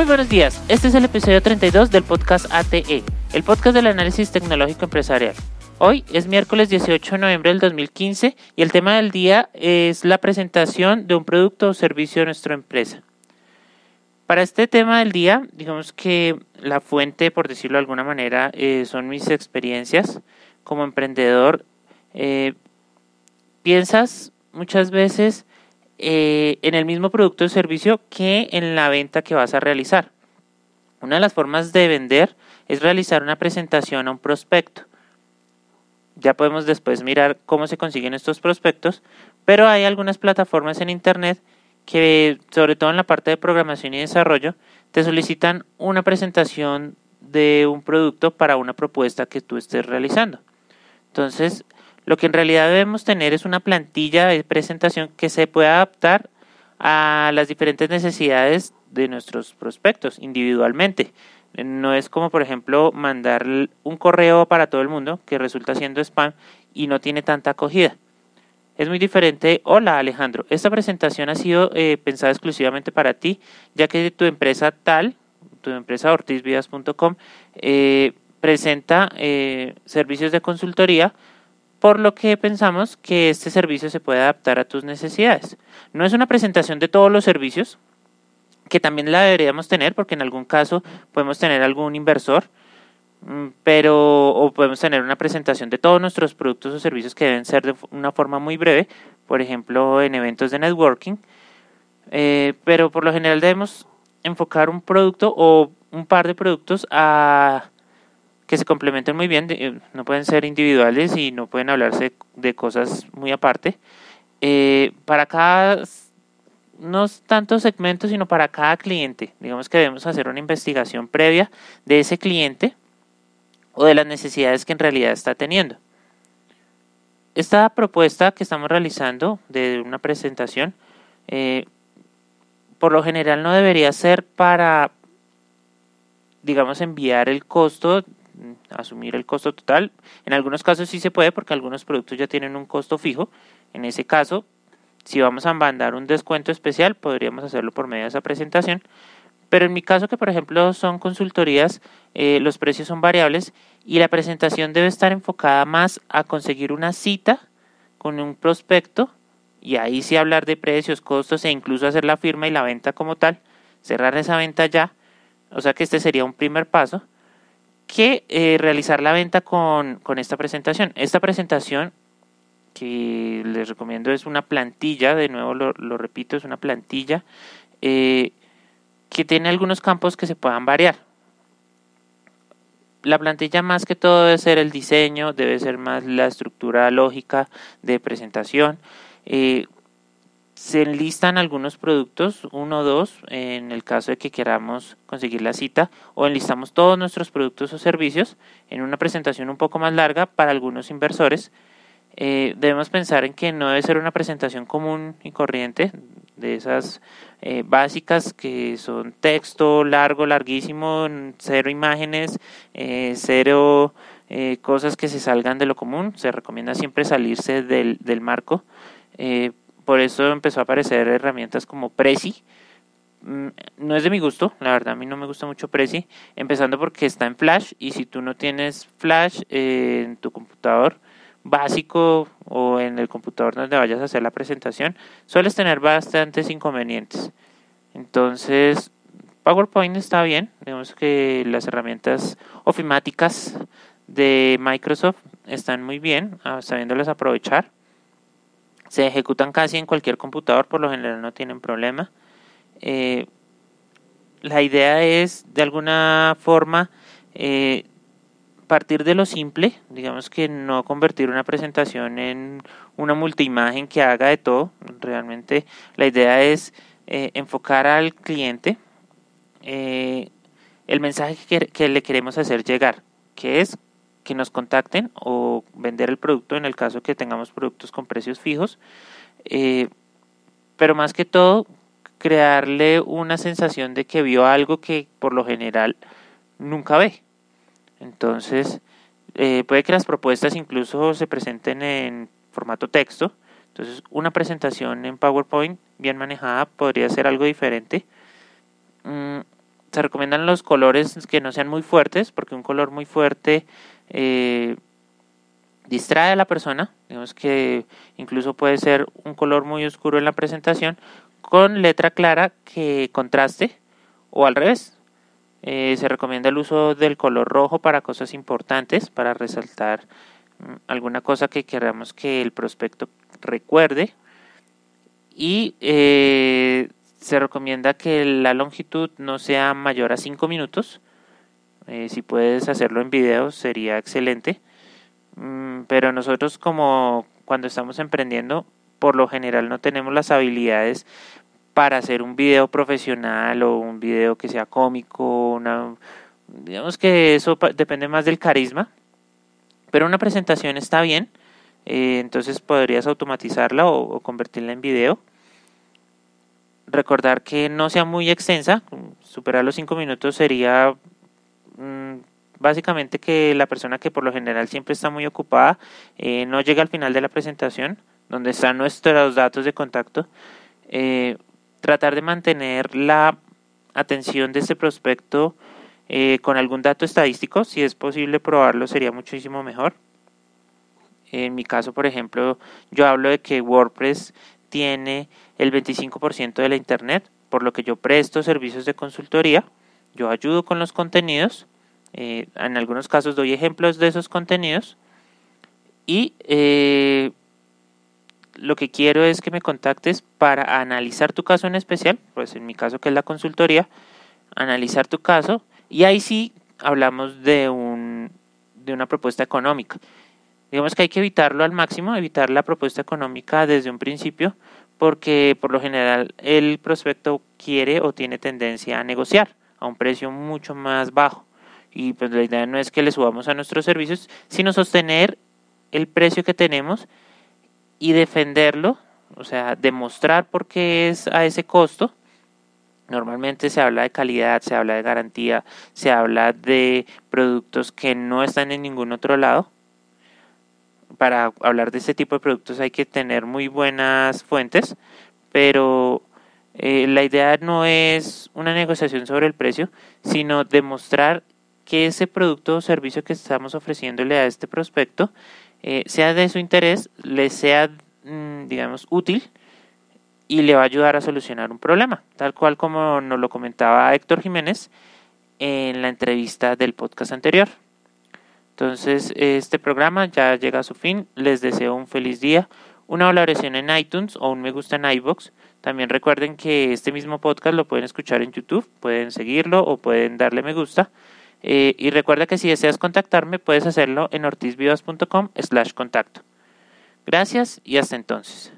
Muy buenos días, este es el episodio 32 del podcast ATE, el podcast del análisis tecnológico empresarial. Hoy es miércoles 18 de noviembre del 2015 y el tema del día es la presentación de un producto o servicio de nuestra empresa. Para este tema del día, digamos que la fuente, por decirlo de alguna manera, eh, son mis experiencias como emprendedor. Eh, piensas muchas veces eh, en el mismo producto o servicio que en la venta que vas a realizar. Una de las formas de vender es realizar una presentación a un prospecto. Ya podemos después mirar cómo se consiguen estos prospectos, pero hay algunas plataformas en Internet que, sobre todo en la parte de programación y desarrollo, te solicitan una presentación de un producto para una propuesta que tú estés realizando. Entonces, lo que en realidad debemos tener es una plantilla de presentación que se pueda adaptar a las diferentes necesidades de nuestros prospectos individualmente. No es como, por ejemplo, mandar un correo para todo el mundo que resulta siendo spam y no tiene tanta acogida. Es muy diferente. Hola Alejandro, esta presentación ha sido eh, pensada exclusivamente para ti, ya que tu empresa tal, tu empresa ortizvidas.com, eh, presenta eh, servicios de consultoría por lo que pensamos que este servicio se puede adaptar a tus necesidades. No es una presentación de todos los servicios, que también la deberíamos tener, porque en algún caso podemos tener algún inversor, mm, pero o podemos tener una presentación de todos nuestros productos o servicios que deben ser de una forma muy breve, por ejemplo en eventos de networking, eh, pero por lo general debemos enfocar un producto o un par de productos a que se complementen muy bien, eh, no pueden ser individuales y no pueden hablarse de cosas muy aparte. Eh, para cada, no tantos segmentos, sino para cada cliente. Digamos que debemos hacer una investigación previa de ese cliente o de las necesidades que en realidad está teniendo. Esta propuesta que estamos realizando de una presentación, eh, por lo general no debería ser para, digamos, enviar el costo asumir el costo total. En algunos casos sí se puede porque algunos productos ya tienen un costo fijo. En ese caso, si vamos a mandar un descuento especial, podríamos hacerlo por medio de esa presentación. Pero en mi caso, que por ejemplo son consultorías, eh, los precios son variables y la presentación debe estar enfocada más a conseguir una cita con un prospecto y ahí sí hablar de precios, costos e incluso hacer la firma y la venta como tal, cerrar esa venta ya. O sea que este sería un primer paso que eh, realizar la venta con, esta presentación. Esta presentación que les recomiendo es una plantilla, de nuevo lo, repito, es una plantilla eh, que tiene algunos campos que se puedan variar. La plantilla más que todo debe ser el diseño, debe ser más la estructura lógica de presentación. Eh, se enlistan algunos productos, uno o dos, en el caso de que queramos conseguir la cita, o enlistamos todos nuestros productos o servicios en una presentación un poco más larga para algunos inversores. Eh, debemos pensar en que no debe ser una presentación común y corriente, de esas eh, básicas que son texto largo, larguísimo, cero imágenes, eh, cero cosas que se salgan de lo común. Se recomienda siempre salirse del, del marco por eso empezó a aparecer herramientas como Prezi. Mm, no es de mi gusto, la verdad a mí no me gusta mucho Prezi, empezando porque está en Flash y si tú no tienes Flash eh, en tu computador básico o en el computador donde vayas a hacer la presentación, sueles tener bastantes inconvenientes. Entonces, PowerPoint está bien, digamos que las herramientas ofimáticas de Microsoft están muy bien, ah, sabiéndolas aprovechar se ejecutan casi en cualquier computador, por lo general no tienen problema. Eh, la idea es de alguna forma eh, partir de lo simple, digamos que no convertir una presentación en una multiimagen que haga de todo. Realmente la idea es eh, enfocar al cliente el mensaje que le queremos hacer llegar, que es que nos contacten o vender el producto en el caso que tengamos productos con precios fijos. Eh, pero más que todo, crearle una sensación de que vio algo que por lo general nunca ve. Entonces, eh, puede que las propuestas incluso se presenten en formato texto. Entonces, una presentación en PowerPoint bien manejada podría ser algo diferente. Mm, se recomiendan los colores que no sean muy fuertes, porque un color muy fuerte eh, distrae a la persona. Digamos que incluso puede ser un color muy oscuro en la presentación con letra clara que contraste o al revés. Eh, se recomienda el uso del color rojo para cosas importantes, para resaltar mm, alguna cosa que queramos que el prospecto recuerde. Y eh, se recomienda que la longitud no sea mayor a 5 minutos. Eh, si puedes hacerlo en video sería excelente. Mm, pero nosotros como cuando estamos emprendiendo, por lo general no tenemos las habilidades para hacer un video profesional o un video que sea cómico, una, digamos que eso depende más del carisma, pero una presentación está bien, eh, entonces podrías automatizarla o, convertirla en video. Recordar que no sea muy extensa, superar los cinco minutos sería mm, básicamente que la persona que por lo general siempre está muy ocupada eh, no llega al final de la presentación, donde están nuestros datos de contacto, eh, tratar de mantener la atención de este prospecto eh, con algún dato estadístico, si es posible probarlo sería muchísimo mejor. En mi caso, por ejemplo, yo hablo de que WordPress tiene el 25% de la Internet, por lo que yo presto servicios de consultoría, yo ayudo con los contenidos, eh, en algunos casos doy ejemplos de esos contenidos y eh, lo que quiero es que me contactes para analizar tu caso en especial, pues en mi caso que es la consultoría, analizar tu caso y ahí sí hablamos de, un, de una propuesta económica. Digamos que hay que evitarlo al máximo, evitar la propuesta económica desde un principio, porque por lo general el prospecto quiere o tiene tendencia a negociar a un precio mucho más bajo. Y pues la idea no es que le subamos a nuestros servicios, sino sostener el precio que tenemos y defenderlo, o sea, demostrar por qué es a ese costo. Normalmente se habla de calidad, se habla de garantía, se habla de productos que no están en ningún otro lado. Para hablar de este tipo de productos hay que tener muy buenas fuentes, pero eh, la idea no es una negociación sobre el precio, sino demostrar que ese producto o servicio que estamos ofreciéndole a este prospecto eh, sea de su interés, le sea, mm, digamos, útil y le va a ayudar a solucionar un problema, tal cual como nos lo comentaba Héctor Jiménez en la entrevista del podcast anterior. Entonces, este programa ya llega a su fin. Les deseo un feliz día, una valoración en iTunes o un me gusta en iBox. También recuerden que este mismo podcast lo pueden escuchar en YouTube, pueden seguirlo o pueden darle me gusta. Eh, y recuerda que si deseas contactarme puedes hacerlo en ortizvivas.com slash contacto. Gracias y hasta entonces.